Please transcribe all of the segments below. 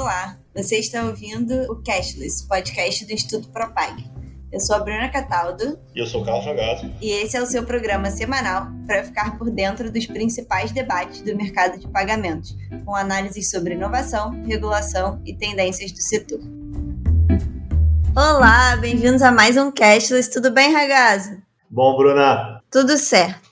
Olá, você está ouvindo o Cashless, podcast do Instituto Propag. Eu sou a Bruna Cataldo. E eu sou o Carlos Jogado. E esse é o seu programa semanal para ficar por dentro dos principais debates do mercado de pagamentos, com análises sobre inovação, regulação e tendências do setor. Olá, bem-vindos a mais um Cashless. Tudo bem, Ragazzo? Bom, Bruna. Tudo certo.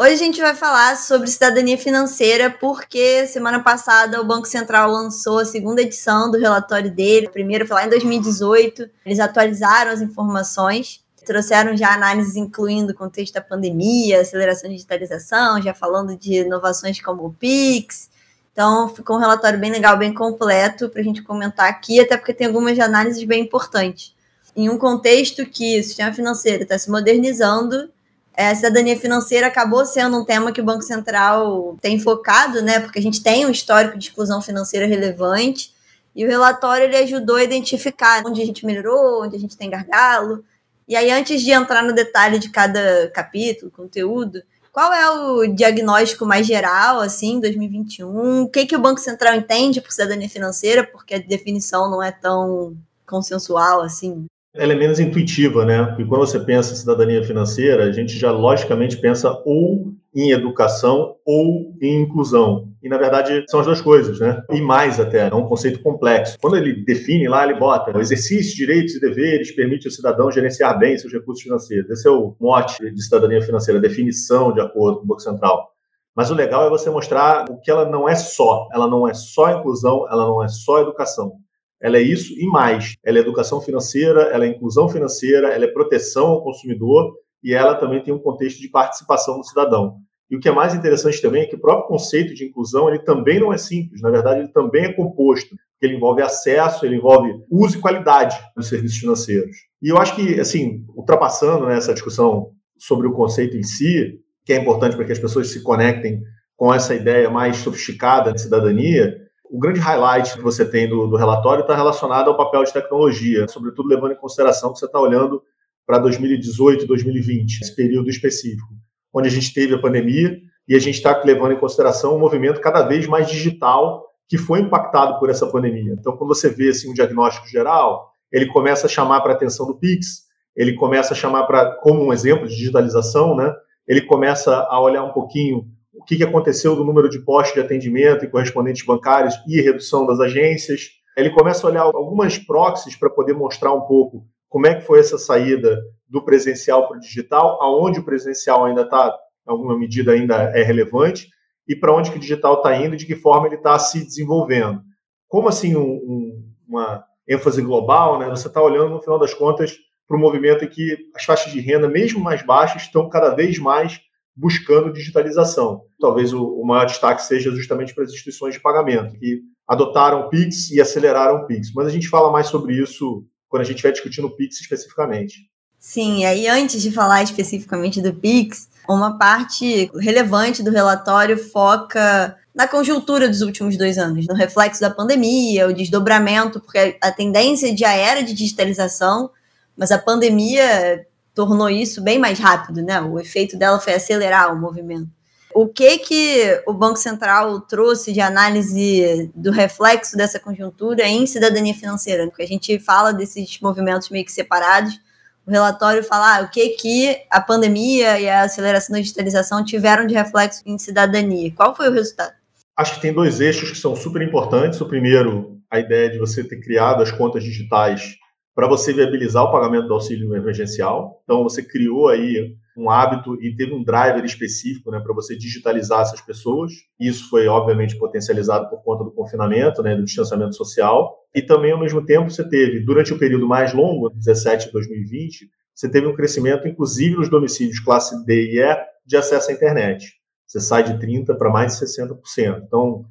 Hoje a gente vai falar sobre cidadania financeira, porque semana passada o Banco Central lançou a segunda edição do relatório dele. A primeira foi lá em 2018. Eles atualizaram as informações, trouxeram já análises incluindo o contexto da pandemia, aceleração de digitalização, já falando de inovações como o Pix. Então ficou um relatório bem legal, bem completo para a gente comentar aqui, até porque tem algumas análises bem importantes. Em um contexto que o sistema financeiro está se modernizando é, a cidadania financeira acabou sendo um tema que o Banco Central tem focado, né? Porque a gente tem um histórico de exclusão financeira relevante. E o relatório ele ajudou a identificar onde a gente melhorou, onde a gente tem gargalo. E aí, antes de entrar no detalhe de cada capítulo, conteúdo, qual é o diagnóstico mais geral, assim, 2021? O que, que o Banco Central entende por cidadania financeira? Porque a definição não é tão consensual assim ela é menos intuitiva, né? Porque quando você pensa em cidadania financeira, a gente já logicamente pensa ou em educação ou em inclusão. E, na verdade, são as duas coisas, né? E mais até, é um conceito complexo. Quando ele define lá, ele bota o exercício de direitos e deveres permite ao cidadão gerenciar bem seus recursos financeiros. Esse é o mote de cidadania financeira, a definição de acordo com o Banco Central. Mas o legal é você mostrar o que ela não é só. Ela não é só inclusão, ela não é só educação ela é isso e mais. Ela é educação financeira, ela é inclusão financeira, ela é proteção ao consumidor e ela também tem um contexto de participação do cidadão. E o que é mais interessante também é que o próprio conceito de inclusão ele também não é simples, na verdade ele também é composto, ele envolve acesso, ele envolve uso e qualidade dos serviços financeiros. E eu acho que, assim, ultrapassando né, essa discussão sobre o conceito em si, que é importante para que as pessoas se conectem com essa ideia mais sofisticada de cidadania, o grande highlight que você tem do, do relatório está relacionado ao papel de tecnologia, sobretudo levando em consideração que você está olhando para 2018, 2020, esse período específico, onde a gente teve a pandemia e a gente está levando em consideração um movimento cada vez mais digital que foi impactado por essa pandemia. Então, quando você vê assim, um diagnóstico geral, ele começa a chamar para a atenção do Pix, ele começa a chamar para, como um exemplo de digitalização, né? ele começa a olhar um pouquinho o que, aconteceu do número de postos de atendimento e correspondentes bancários e redução das agências. Ele começa a olhar algumas proxies para poder mostrar um pouco como é que foi essa saída do presencial para o digital, aonde o presencial ainda está, em alguma medida, ainda é relevante, e para onde que o digital está indo e de que forma ele está se desenvolvendo. Como assim um, um, uma ênfase global, né? Você está olhando, no final das contas, para um movimento em que as faixas de renda, mesmo mais baixas, estão cada vez mais buscando digitalização. Talvez o, o maior destaque seja justamente para as instituições de pagamento, que adotaram o Pix e aceleraram o Pix. Mas a gente fala mais sobre isso quando a gente estiver discutindo o Pix especificamente. Sim, aí antes de falar especificamente do Pix, uma parte relevante do relatório foca na conjuntura dos últimos dois anos, no reflexo da pandemia, o desdobramento, porque a tendência já era de digitalização, mas a pandemia tornou isso bem mais rápido, né? O efeito dela foi acelerar o movimento. O que que o Banco Central trouxe de análise do reflexo dessa conjuntura em cidadania financeira? Porque a gente fala desses movimentos meio que separados. O relatório fala ah, o que que a pandemia e a aceleração da digitalização tiveram de reflexo em cidadania. Qual foi o resultado? Acho que tem dois eixos que são super importantes. O primeiro, a ideia de você ter criado as contas digitais para você viabilizar o pagamento do auxílio emergencial. Então, você criou aí um hábito e teve um driver específico né, para você digitalizar essas pessoas. Isso foi, obviamente, potencializado por conta do confinamento, né, do distanciamento social. E também, ao mesmo tempo, você teve, durante o período mais longo, 17 a 2020, você teve um crescimento, inclusive nos domicílios classe D e E, de acesso à internet. Você sai de 30% para mais de 60%. Então,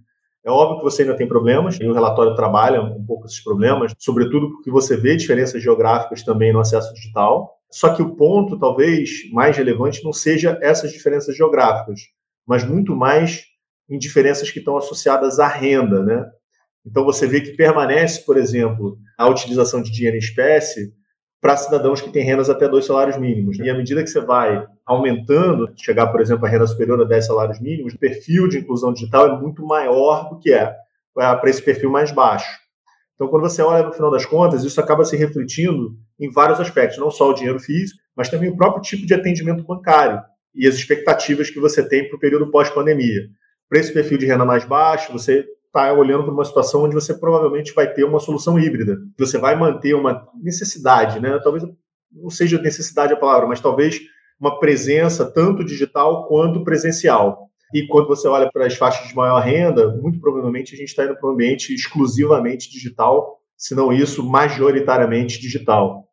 é óbvio que você ainda tem problemas, e o relatório trabalha um pouco esses problemas, sobretudo porque você vê diferenças geográficas também no acesso digital. Só que o ponto, talvez, mais relevante não seja essas diferenças geográficas, mas muito mais em diferenças que estão associadas à renda, né? Então você vê que permanece, por exemplo, a utilização de dinheiro em espécie para cidadãos que têm rendas até dois salários mínimos. E à medida que você vai aumentando, chegar, por exemplo, a renda superior a 10 salários mínimos, o perfil de inclusão digital é muito maior do que é, é para esse perfil mais baixo. Então, quando você olha no final das contas, isso acaba se refletindo em vários aspectos, não só o dinheiro físico, mas também o próprio tipo de atendimento bancário e as expectativas que você tem para o período pós-pandemia. Para esse perfil de renda mais baixo, você está olhando para uma situação onde você provavelmente vai ter uma solução híbrida. Você vai manter uma necessidade, né? Talvez não seja necessidade a palavra, mas talvez uma presença tanto digital quanto presencial. E quando você olha para as faixas de maior renda, muito provavelmente a gente está indo para um ambiente exclusivamente digital, se não isso, majoritariamente digital.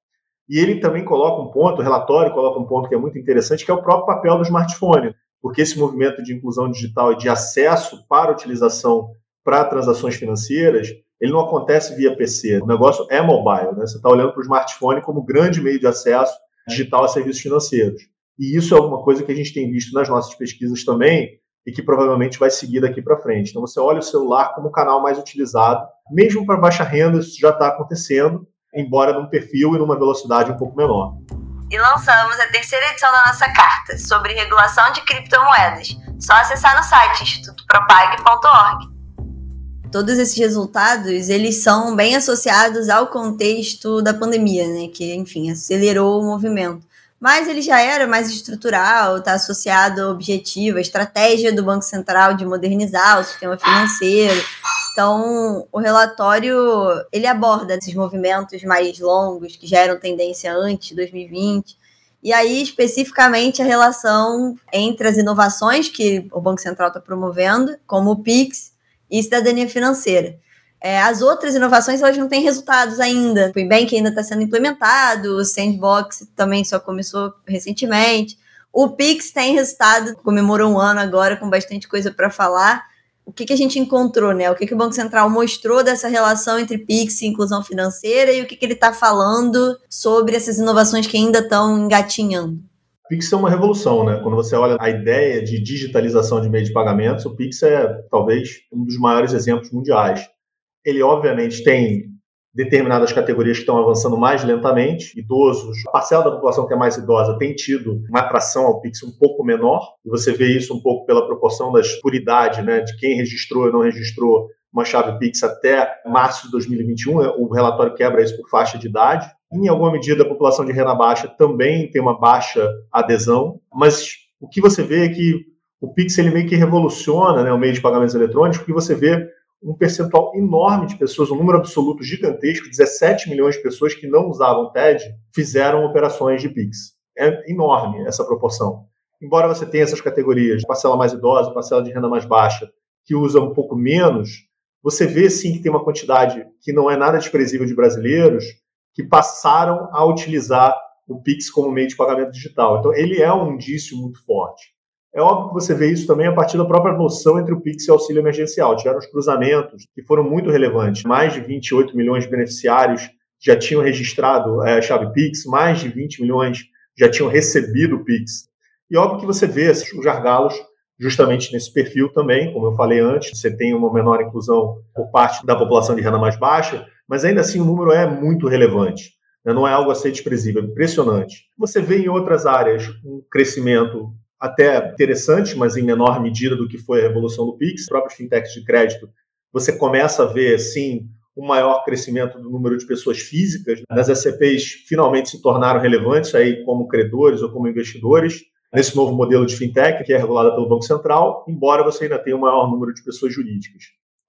E ele também coloca um ponto, o relatório coloca um ponto que é muito interessante, que é o próprio papel do smartphone, porque esse movimento de inclusão digital e de acesso para utilização para transações financeiras, ele não acontece via PC. O negócio é mobile, né? Você está olhando para o smartphone como grande meio de acesso digital a serviços financeiros. E isso é alguma coisa que a gente tem visto nas nossas pesquisas também e que provavelmente vai seguir daqui para frente. Então você olha o celular como o canal mais utilizado, mesmo para baixa renda, isso já está acontecendo, embora num perfil e numa velocidade um pouco menor. E lançamos a terceira edição da nossa carta sobre regulação de criptomoedas. Só acessar no site institutopropag.org todos esses resultados, eles são bem associados ao contexto da pandemia, né, que, enfim, acelerou o movimento. Mas ele já era mais estrutural, está associado ao objetivo, à estratégia do Banco Central de modernizar o sistema financeiro. Então, o relatório, ele aborda esses movimentos mais longos, que já eram tendência antes de 2020, e aí, especificamente, a relação entre as inovações que o Banco Central está promovendo, como o PIX, e cidadania financeira. É, as outras inovações elas não têm resultados ainda. O Bank ainda está sendo implementado, o Sandbox também só começou recentemente. O Pix tem resultado, comemorou um ano agora com bastante coisa para falar. O que, que a gente encontrou, né? O que, que o Banco Central mostrou dessa relação entre Pix e inclusão financeira e o que, que ele está falando sobre essas inovações que ainda estão engatinhando? Pix é uma revolução, né? Quando você olha a ideia de digitalização de meio de pagamentos, o Pix é talvez um dos maiores exemplos mundiais. Ele, obviamente, tem determinadas categorias que estão avançando mais lentamente, idosos, a parcela da população que é mais idosa tem tido uma atração ao Pix um pouco menor, e você vê isso um pouco pela proporção das puridade, né, de quem registrou e não registrou uma chave Pix até março de 2021, o relatório quebra isso por faixa de idade, em alguma medida, a população de renda baixa também tem uma baixa adesão, mas o que você vê é que o Pix ele meio que revoluciona né, o meio de pagamentos eletrônicos, porque você vê um percentual enorme de pessoas, um número absoluto gigantesco, 17 milhões de pessoas que não usavam TED, fizeram operações de Pix. É enorme essa proporção. Embora você tenha essas categorias, parcela mais idosa, parcela de renda mais baixa, que usa um pouco menos, você vê sim que tem uma quantidade que não é nada desprezível de brasileiros que passaram a utilizar o Pix como meio de pagamento digital. Então, ele é um indício muito forte. É óbvio que você vê isso também a partir da própria noção entre o Pix e o auxílio emergencial. Tiveram os cruzamentos que foram muito relevantes. Mais de 28 milhões de beneficiários já tinham registrado é, a chave Pix, mais de 20 milhões já tinham recebido o Pix. E óbvio que você vê esses, os gargalos justamente nesse perfil também, como eu falei antes, você tem uma menor inclusão por parte da população de renda mais baixa, mas ainda assim o número é muito relevante. Né? Não é algo a ser desprezível, é impressionante. Você vê em outras áreas um crescimento até interessante, mas em menor medida do que foi a revolução do Pix, próprios fintechs de crédito, você começa a ver, sim, um maior crescimento do número de pessoas físicas. As SCPs finalmente se tornaram relevantes aí como credores ou como investidores nesse novo modelo de fintech que é regulada pelo Banco Central, embora você ainda tenha um maior número de pessoas jurídicas.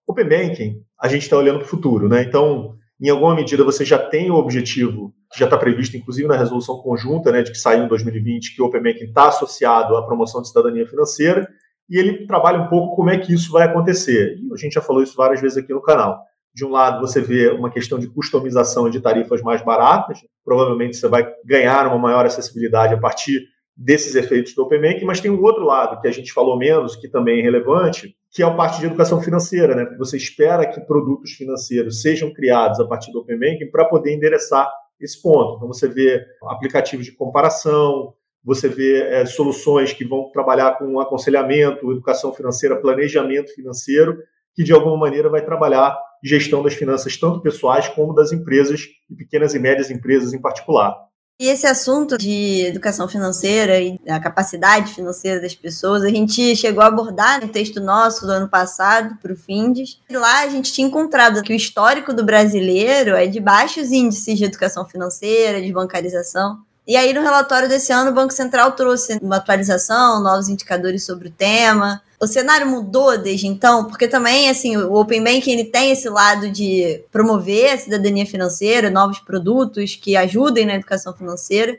Open Banking, a gente está olhando para o futuro, né? Então, em alguma medida, você já tem o objetivo, já está previsto, inclusive na resolução conjunta, né, de que saiu em 2020, que o Open Banking está associado à promoção de cidadania financeira, e ele trabalha um pouco como é que isso vai acontecer. E a gente já falou isso várias vezes aqui no canal. De um lado, você vê uma questão de customização de tarifas mais baratas, provavelmente você vai ganhar uma maior acessibilidade a partir desses efeitos do Open Banking, mas tem um outro lado que a gente falou menos, que também é relevante, que é a parte de educação financeira, né? Porque você espera que produtos financeiros sejam criados a partir do Open Banking para poder endereçar esse ponto. Então você vê aplicativos de comparação, você vê é, soluções que vão trabalhar com aconselhamento, educação financeira, planejamento financeiro, que de alguma maneira vai trabalhar gestão das finanças tanto pessoais como das empresas e pequenas e médias empresas em particular. E esse assunto de educação financeira e a capacidade financeira das pessoas, a gente chegou a abordar no texto nosso do ano passado, para o Findes. E lá a gente tinha encontrado que o histórico do brasileiro é de baixos índices de educação financeira, de bancarização. E aí, no relatório desse ano, o Banco Central trouxe uma atualização, novos indicadores sobre o tema. O cenário mudou desde então, porque também, assim, o Open Banking ele tem esse lado de promover a cidadania financeira, novos produtos que ajudem na educação financeira,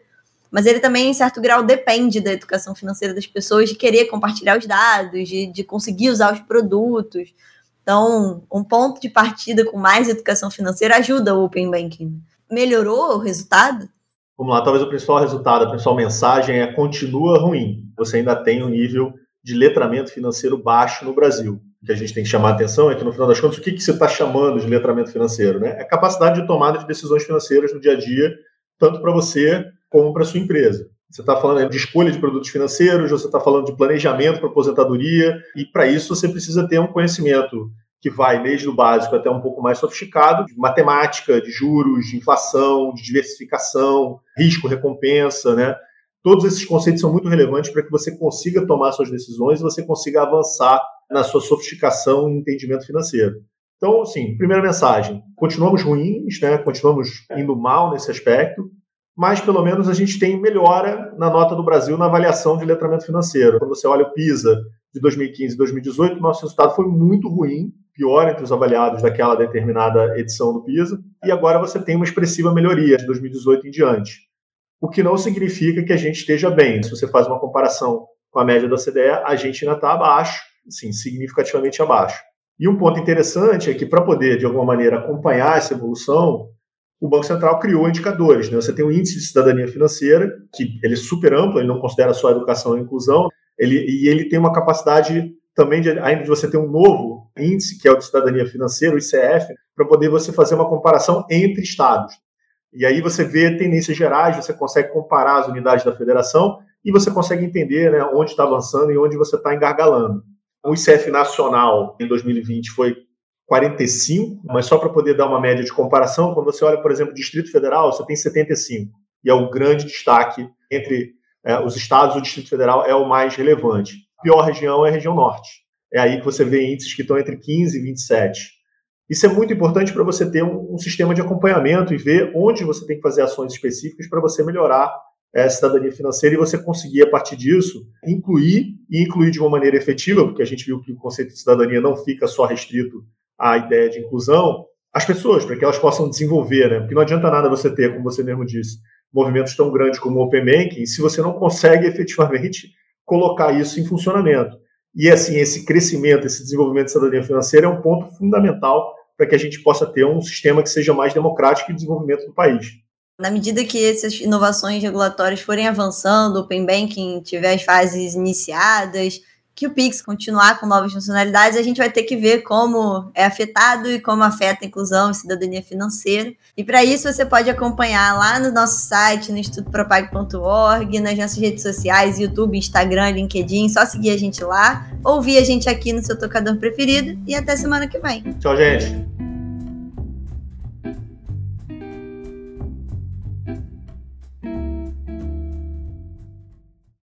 mas ele também, em certo grau, depende da educação financeira das pessoas, de querer compartilhar os dados, de, de conseguir usar os produtos. Então, um ponto de partida com mais educação financeira ajuda o Open Banking. Melhorou o resultado? Vamos lá, talvez o principal resultado, a principal mensagem é continua ruim. Você ainda tem um nível de letramento financeiro baixo no Brasil. O que a gente tem que chamar a atenção é que, no final das contas, o que, que você está chamando de letramento financeiro? Né? É a capacidade de tomada de decisões financeiras no dia a dia, tanto para você como para sua empresa. Você está falando de escolha de produtos financeiros, você está falando de planejamento para aposentadoria, e para isso você precisa ter um conhecimento que vai desde o básico até um pouco mais sofisticado, de matemática, de juros, de inflação, de diversificação, risco, recompensa, né? Todos esses conceitos são muito relevantes para que você consiga tomar suas decisões e você consiga avançar na sua sofisticação e entendimento financeiro. Então, assim, primeira mensagem: continuamos ruins, né? continuamos indo mal nesse aspecto, mas pelo menos a gente tem melhora na nota do Brasil na avaliação de letramento financeiro. Quando você olha o PISA de 2015 e 2018, nosso resultado foi muito ruim, pior entre os avaliados daquela determinada edição do PISA, e agora você tem uma expressiva melhoria de 2018 em diante. O que não significa que a gente esteja bem. Se você faz uma comparação com a média da OCDE, a gente ainda está abaixo, sim, significativamente abaixo. E um ponto interessante é que, para poder, de alguma maneira, acompanhar essa evolução, o Banco Central criou indicadores. Né? Você tem o índice de cidadania financeira, que ele é super amplo, ele não considera só educação e inclusão, ele, e ele tem uma capacidade também de, ainda de você ter um novo índice, que é o de cidadania financeira, o ICF, para poder você fazer uma comparação entre estados. E aí você vê tendências gerais, você consegue comparar as unidades da federação e você consegue entender né, onde está avançando e onde você está engargalando. O ICF nacional em 2020 foi 45, mas só para poder dar uma média de comparação, quando você olha, por exemplo, o Distrito Federal, você tem 75. E é o grande destaque entre é, os estados, o Distrito Federal é o mais relevante. A pior região é a região norte. É aí que você vê índices que estão entre 15 e 27. Isso é muito importante para você ter um, um, sistema de acompanhamento e ver onde você tem que fazer ações específicas para você melhorar é, a cidadania financeira e você conseguir, a partir disso, incluir e incluir de uma maneira efetiva, porque a gente viu que o conceito de cidadania não fica só restrito à ideia de inclusão, as pessoas, para que elas possam desenvolver, né? Porque não adianta nada você ter, como você mesmo disse, movimentos tão grandes como o Open Banking se você não consegue efetivamente colocar isso em funcionamento. E assim, esse crescimento, esse desenvolvimento de cidadania financeira é um ponto fundamental para que a gente possa ter um sistema que seja mais democrático e desenvolvimento do país. Na medida que essas inovações regulatórias forem avançando, o Open Banking tiver as fases iniciadas, que o Pix continuar com novas funcionalidades, a gente vai ter que ver como é afetado e como afeta a inclusão e cidadania financeira. E para isso você pode acompanhar lá no nosso site, no institutopropag.org, nas nossas redes sociais, YouTube, Instagram, LinkedIn, só seguir a gente lá, ouvir a gente aqui no seu tocador preferido e até semana que vem. Tchau, gente.